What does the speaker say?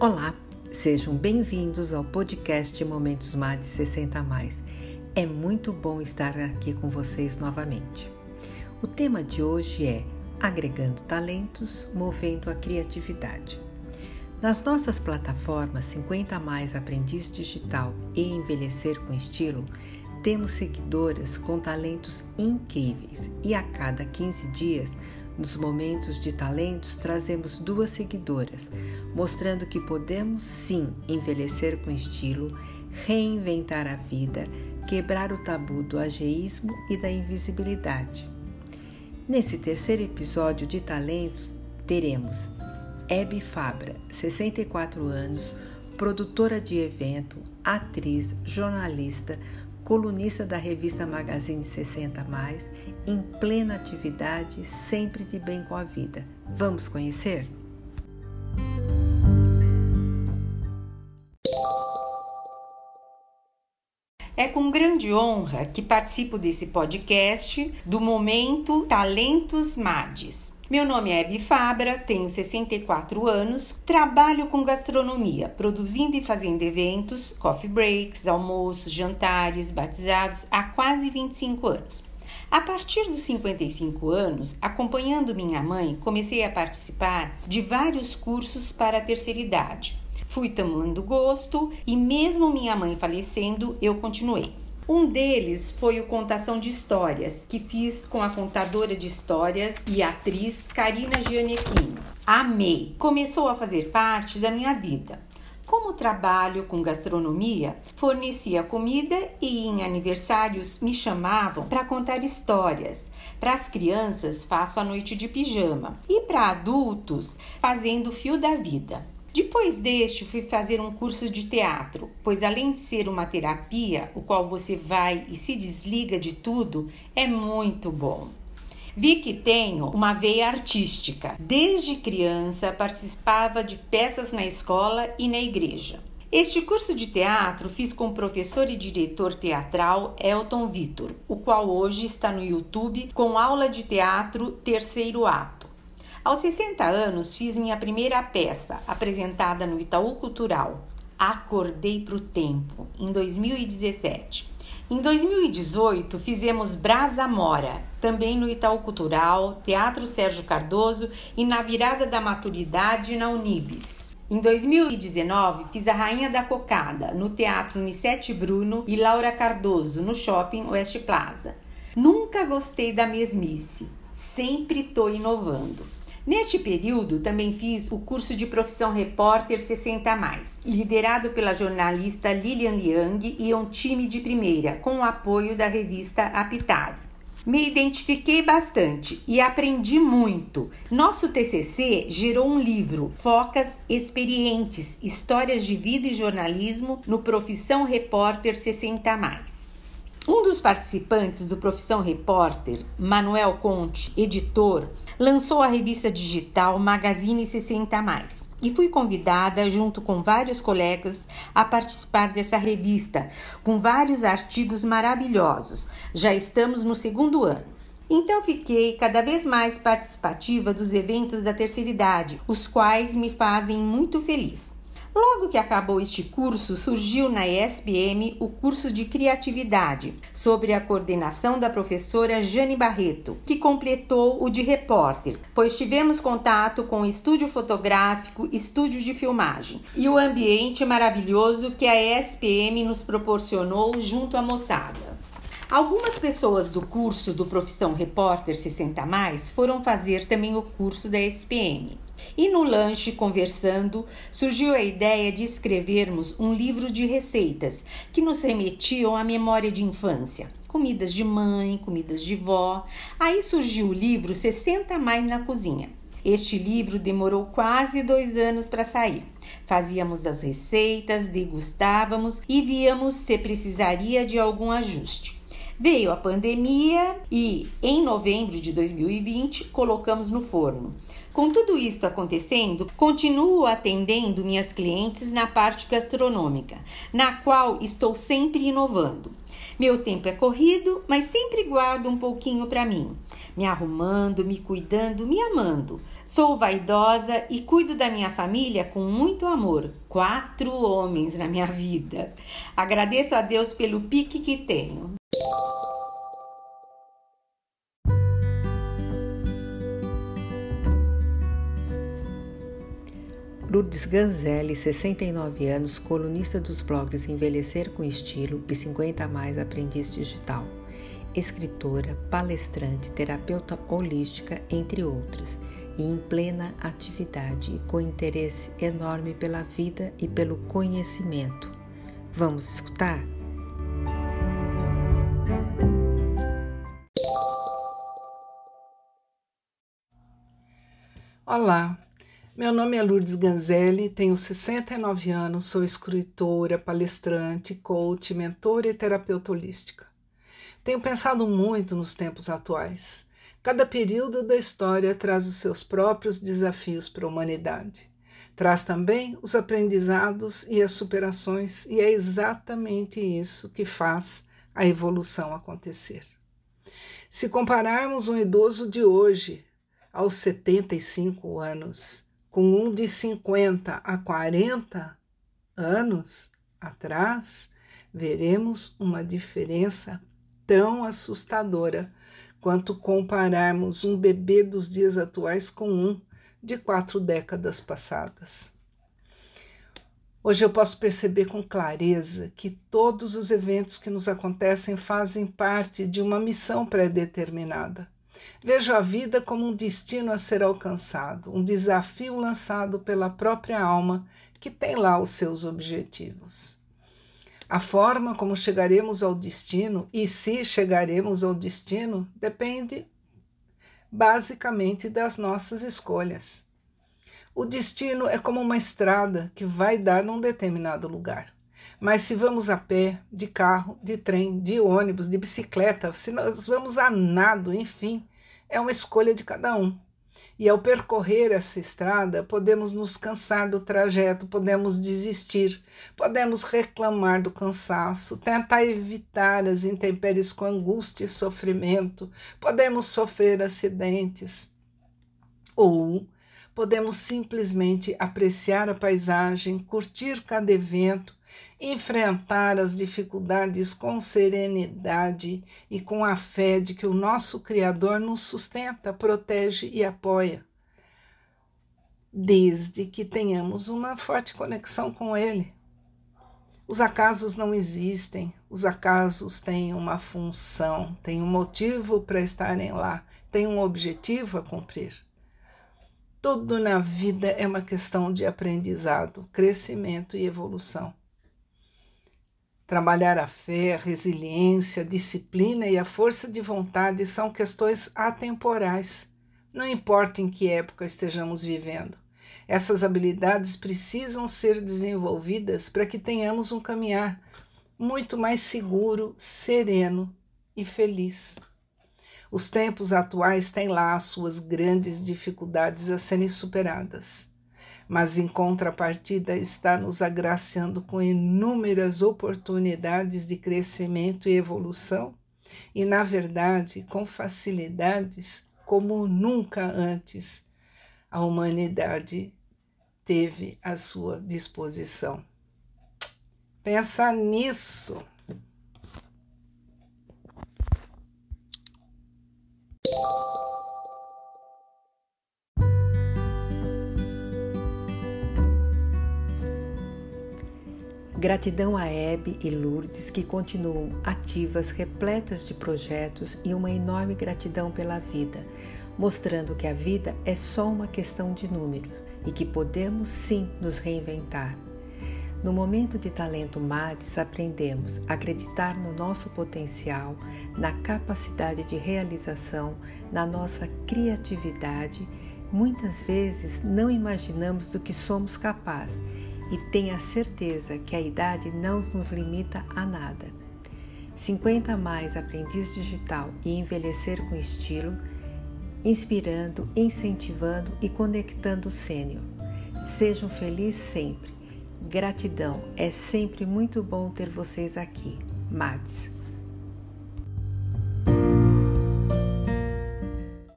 Olá, sejam bem-vindos ao podcast Momentos MAD 60 Mais. É muito bom estar aqui com vocês novamente. O tema de hoje é Agregando Talentos, Movendo a Criatividade. Nas nossas plataformas 50 Mais Aprendiz Digital e Envelhecer com Estilo, temos seguidoras com talentos incríveis e a cada 15 dias nos momentos de talentos, trazemos duas seguidoras, mostrando que podemos sim envelhecer com estilo, reinventar a vida, quebrar o tabu do ageísmo e da invisibilidade. Nesse terceiro episódio de Talentos, teremos Hebe Fabra, 64 anos, produtora de evento, atriz, jornalista, colunista da revista Magazine 60 Mais, em plena atividade, sempre de bem com a vida. Vamos conhecer? É com grande honra que participo desse podcast do momento Talentos Mades. Meu nome é Hebe Fabra, tenho 64 anos, trabalho com gastronomia, produzindo e fazendo eventos, coffee breaks, almoços, jantares, batizados há quase 25 anos. A partir dos 55 anos, acompanhando minha mãe, comecei a participar de vários cursos para a terceira idade. Fui tomando gosto e, mesmo minha mãe falecendo, eu continuei. Um deles foi o Contação de Histórias, que fiz com a contadora de histórias e atriz Karina Gianecchini. Amei! Começou a fazer parte da minha vida. Como trabalho com gastronomia, fornecia comida e em aniversários me chamavam para contar histórias. Para as crianças, faço a noite de pijama e para adultos, fazendo fio da vida. Depois deste, fui fazer um curso de teatro, pois além de ser uma terapia, o qual você vai e se desliga de tudo, é muito bom. Vi que tenho uma veia artística. Desde criança participava de peças na escola e na igreja. Este curso de teatro fiz com o professor e diretor teatral Elton Vitor, o qual hoje está no YouTube com aula de teatro Terceiro Ato. Aos 60 anos, fiz minha primeira peça, apresentada no Itaú Cultural, Acordei para o Tempo, em 2017. Em 2018, fizemos Brasa Mora, também no Itaú Cultural, Teatro Sérgio Cardoso e na virada da maturidade na Unibis. Em 2019, fiz A Rainha da Cocada, no Teatro Unicete Bruno e Laura Cardoso, no Shopping West Plaza. Nunca gostei da mesmice, sempre estou inovando. Neste período, também fiz o curso de profissão repórter 60 mais, liderado pela jornalista Lilian Liang e um time de primeira, com o apoio da revista Aptari. Me identifiquei bastante e aprendi muito. Nosso TCC gerou um livro, Focas Experientes: Histórias de Vida e Jornalismo no Profissão Repórter 60 mais. Um dos participantes do Profissão Repórter, Manuel Conte, editor, lançou a revista digital Magazine 60 Mais e fui convidada, junto com vários colegas, a participar dessa revista, com vários artigos maravilhosos. Já estamos no segundo ano. Então fiquei cada vez mais participativa dos eventos da terceira idade, os quais me fazem muito feliz. Logo que acabou este curso, surgiu na ESPM o curso de Criatividade, sobre a coordenação da professora Jane Barreto, que completou o de repórter, pois tivemos contato com estúdio fotográfico, estúdio de filmagem e o ambiente maravilhoso que a ESPM nos proporcionou junto à moçada. Algumas pessoas do curso do Profissão Repórter 60 Mais foram fazer também o curso da SPM. E no lanche, conversando, surgiu a ideia de escrevermos um livro de receitas que nos remetiam à memória de infância. Comidas de mãe, comidas de vó. Aí surgiu o livro 60 Mais na Cozinha. Este livro demorou quase dois anos para sair. Fazíamos as receitas, degustávamos e víamos se precisaria de algum ajuste. Veio a pandemia e, em novembro de 2020, colocamos no forno. Com tudo isso acontecendo, continuo atendendo minhas clientes na parte gastronômica, na qual estou sempre inovando. Meu tempo é corrido, mas sempre guardo um pouquinho para mim, me arrumando, me cuidando, me amando. Sou vaidosa e cuido da minha família com muito amor. Quatro homens na minha vida. Agradeço a Deus pelo pique que tenho. Lourdes Ganzelli, 69 anos, colunista dos blogs Envelhecer com Estilo e 50 Mais Aprendiz Digital, escritora, palestrante, terapeuta holística, entre outras, e em plena atividade e com interesse enorme pela vida e pelo conhecimento. Vamos escutar? Olá, meu nome é Lourdes Ganzelli, tenho 69 anos, sou escritora, palestrante, coach, mentora e terapeuta holística. Tenho pensado muito nos tempos atuais. Cada período da história traz os seus próprios desafios para a humanidade. Traz também os aprendizados e as superações, e é exatamente isso que faz a evolução acontecer. Se compararmos um idoso de hoje aos 75 anos, com um de 50 a 40 anos atrás, veremos uma diferença tão assustadora quanto compararmos um bebê dos dias atuais com um de quatro décadas passadas. Hoje eu posso perceber com clareza que todos os eventos que nos acontecem fazem parte de uma missão pré-determinada Vejo a vida como um destino a ser alcançado, um desafio lançado pela própria alma que tem lá os seus objetivos. A forma como chegaremos ao destino e se chegaremos ao destino depende basicamente das nossas escolhas. O destino é como uma estrada que vai dar num determinado lugar. Mas se vamos a pé, de carro, de trem, de ônibus, de bicicleta, se nós vamos a nado, enfim, é uma escolha de cada um. E ao percorrer essa estrada, podemos nos cansar do trajeto, podemos desistir, podemos reclamar do cansaço, tentar evitar as intempéries com angústia e sofrimento, podemos sofrer acidentes. Ou podemos simplesmente apreciar a paisagem, curtir cada evento, enfrentar as dificuldades com serenidade e com a fé de que o nosso Criador nos sustenta, protege e apoia, desde que tenhamos uma forte conexão com Ele. Os acasos não existem, os acasos têm uma função, têm um motivo para estarem lá, têm um objetivo a cumprir. Tudo na vida é uma questão de aprendizado, crescimento e evolução. Trabalhar a fé, a resiliência, a disciplina e a força de vontade são questões atemporais, não importa em que época estejamos vivendo. Essas habilidades precisam ser desenvolvidas para que tenhamos um caminhar muito mais seguro, sereno e feliz. Os tempos atuais têm lá as suas grandes dificuldades a serem superadas, mas em contrapartida está nos agraciando com inúmeras oportunidades de crescimento e evolução, e na verdade com facilidades como nunca antes a humanidade teve à sua disposição. Pensa nisso. Gratidão a Hebe e Lourdes que continuam ativas, repletas de projetos e uma enorme gratidão pela vida, mostrando que a vida é só uma questão de números e que podemos sim nos reinventar. No momento de talento MADES, aprendemos a acreditar no nosso potencial, na capacidade de realização, na nossa criatividade. Muitas vezes não imaginamos do que somos capazes e tenha certeza que a idade não nos limita a nada. 50 mais aprendiz digital e envelhecer com estilo, inspirando, incentivando e conectando o sênior. Sejam felizes sempre. Gratidão, é sempre muito bom ter vocês aqui. Mads.